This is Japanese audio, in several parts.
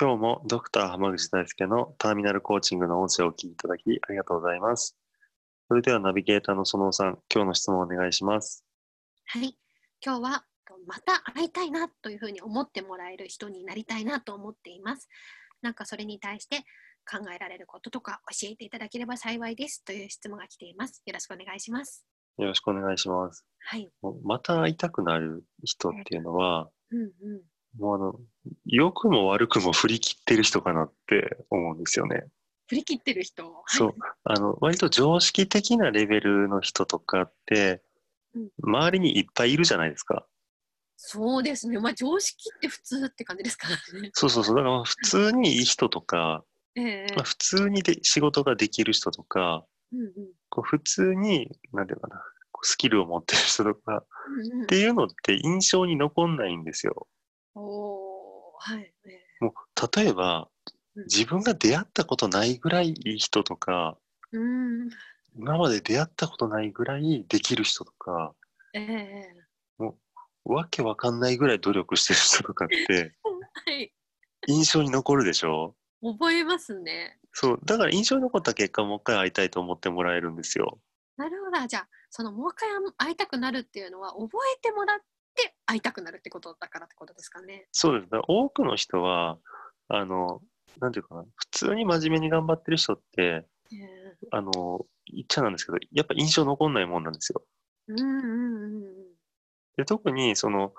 今日もドクター濱口大輔のターミナルコーチングの音声をお聞きいただきありがとうございますそれではナビゲーターの園尾さん今日の質問をお願いしますはい今日はまた会いたいなというふうに思ってもらえる人になりたいなと思っていますなんかそれに対して考えられることとか教えていただければ幸いですという質問が来ています。よろしくお願いします。よろしくお願いします。はい。また会いたくなる人っていうのは、うんうん、もうあの、良くも悪くも振り切ってる人かなって思うんですよね。振り切ってる人、そう。あの、割と常識的なレベルの人とかって、うん、周りにいっぱいいるじゃないですか。そうですね。まあ常識って普通って感じですからね。そうそうそう。だから普通にいい人とか、えー、まあ、普通にで仕事ができる人とか、うんうん、こう普通に、なんていうかな、スキルを持ってる人とか、うんうん、っていうのって印象に残んないんですよ。おはい、ね、もう例えば、自分が出会ったことないぐらいいい人とか、うん、今まで出会ったことないぐらいできる人とか、えー、わけわかんないぐらい努力してる人とかって、はい、印象に残るでしょ？覚えますね。そう。だから印象に残った結果、もう一回会いたいと思ってもらえるんですよ。なるほど。じゃあ、そのもう一回会いたくなるっていうのは、覚えてもらって会いたくなるってことだからってことですかね。そうです。多くの人は、あの、なんていうかな、普通に真面目に頑張ってる人って、えー、あの、言っちゃなんですけど、やっぱ印象残んないもんなんですよ。うんうんうん。で特にその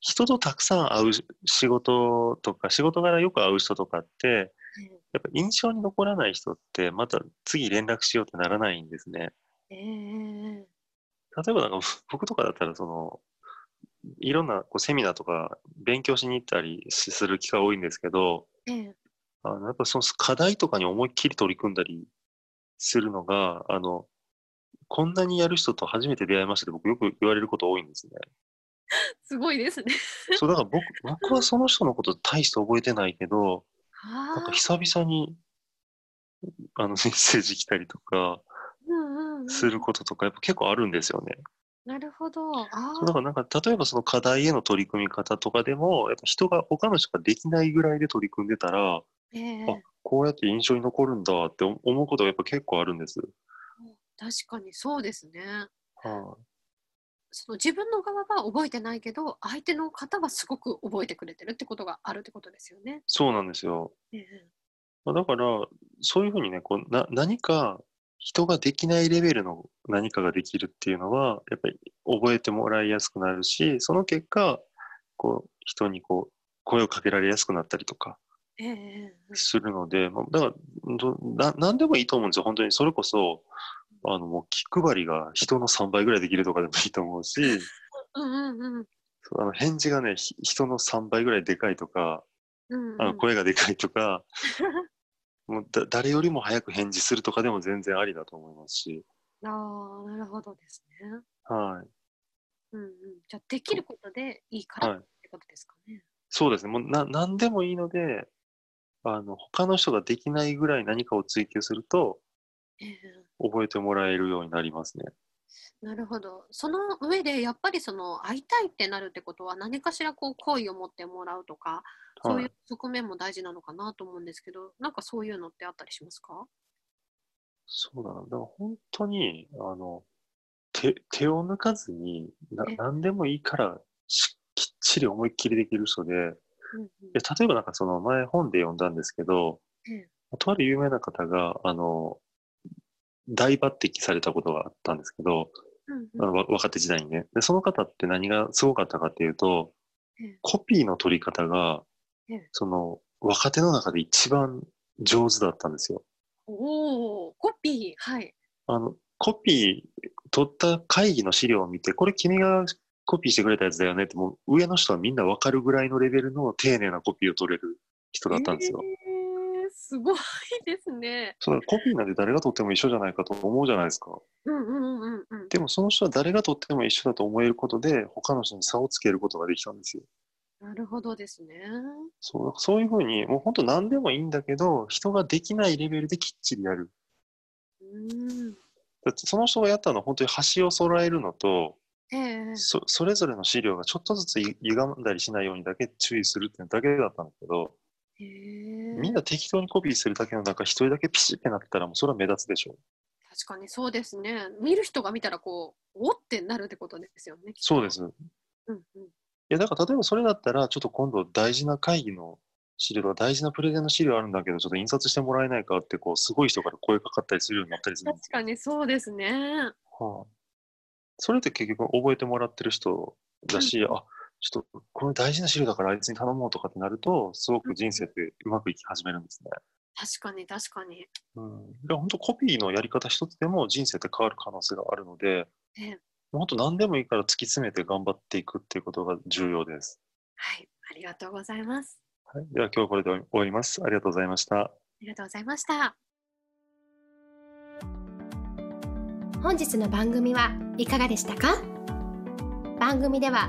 人とたくさん会う仕事とか仕事柄よく会う人とかってやっぱ印象に残らない人ってまた次連絡しようってならないんですね。えー、例えばなんか僕とかだったらそのいろんなこうセミナーとか勉強しに行ったりする機会多いんですけど、えー、あのやっぱその課題とかに思いっきり取り組んだりするのがあのこんなにやる人と初めて出会いましたって僕よく言われること多いんですね。すごいですね。そう、だから僕、僕はその人のこと大して覚えてないけど、なんか久々に、あの、メッセージ来たりとか、することとか、やっぱ結構あるんですよね。なるほど。そうだからなんか、例えばその課題への取り組み方とかでも、やっぱ人が、他の人ができないぐらいで取り組んでたら、えー、あ、こうやって印象に残るんだって思うことがやっぱ結構あるんです。確かにそうですね。はあ、その自分の側は覚えてないけど相手の方はすごく覚えてくれてるってことがあるってことですよね。そうなんですよ。えー、だからそういうふうにねこうな何か人ができないレベルの何かができるっていうのはやっぱり覚えてもらいやすくなるしその結果こう人にこう声をかけられやすくなったりとかするので、えー、だからな何でもいいと思うんですよ。本当にそれこそあの、もう気配りが人の3倍ぐらいできるとかでもいいと思うし、うんうんうん、あの返事がね、人の3倍ぐらいでかいとか、うんうん、あの声がでかいとか、もうだ誰よりも早く返事するとかでも全然ありだと思いますし。ああ、なるほどですね。はい。うんうん、じゃあ、できることでいいからってことですかね。はい、そうですね。もうな何でもいいので、あの他の人ができないぐらい何かを追求すると、えー、覚えてもらえるようになりますね。なるほど。その上でやっぱりその会いたいってなるってことは何かしらこう好意を持ってもらうとか、そういう側面も大事なのかなと思うんですけど、なんかそういうのってあったりしますか？そうだな。だから本当に、あの、手手を抜かずにな何でもいいからしきっちり思いっきりできる人で、うんうん、例えばなんかその前本で読んだんですけど、とある有名な方が、あの、大抜擢されたことがあったんですけど、うんうん、若手時代にねで。その方って何がすごかったかっていうと、うん、コピーの取り方が、うん、その若手の中で一番上手だったんですよ。おお、コピー、はい。あの、コピー取った会議の資料を見て、これ君がコピーしてくれたやつだよねって、もう上の人はみんなわかるぐらいのレベルの丁寧なコピーを取れる人だったんですよ。えー、すごいですね。そうコピーなんて誰が取っても一緒じゃないかと思うじゃないですか。うんうんうんうん。でもその人は誰が取っても一緒だと思えることで、他の人に差をつけることができたんですよ。なるほどですね。そうそういうふうに、もう本当何でもいいんだけど、人ができないレベルできっちりやる。うん。だってその人がやったのは本当に端を揃えるのと、ええそそれぞれの資料がちょっとずつい歪んだりしないようにだけ注意するっていうだけだったんだけど、へえみんな適当にコピーするだけの中、一人だけピシッてなったら、もうそれは目立つでしょ。確かにそうですね。見る人が見たらこう、おってなるってことですよね。きっとそうで。す。いうんうん。や、だから例えばそれだったら、ちょっと今度大事な会議の資料とか大事なプレゼンの資料あるんだけど、ちょっと印刷してもらえないかって、こう、すごい人から声かかったりするようになったりするんですよ。確かにそうですね。はあ、それって結局覚えてもらってる人だし、うんあ、ちょっとこれ大事な資料だからあいつに頼もうとかってなると、すごく人生ってうまくいき始めるんですね。確かに確かに。うん。で本当コピーのやり方一つでも人生って変わる可能性があるので、ええ本当何でもいいから突き詰めて頑張っていくっていうことが重要です。はい。ありがとうございます。はい、では今日はこれで終わります。ありがとうございました。ありがとうございました。本日の番組はいかがでしたか？番組では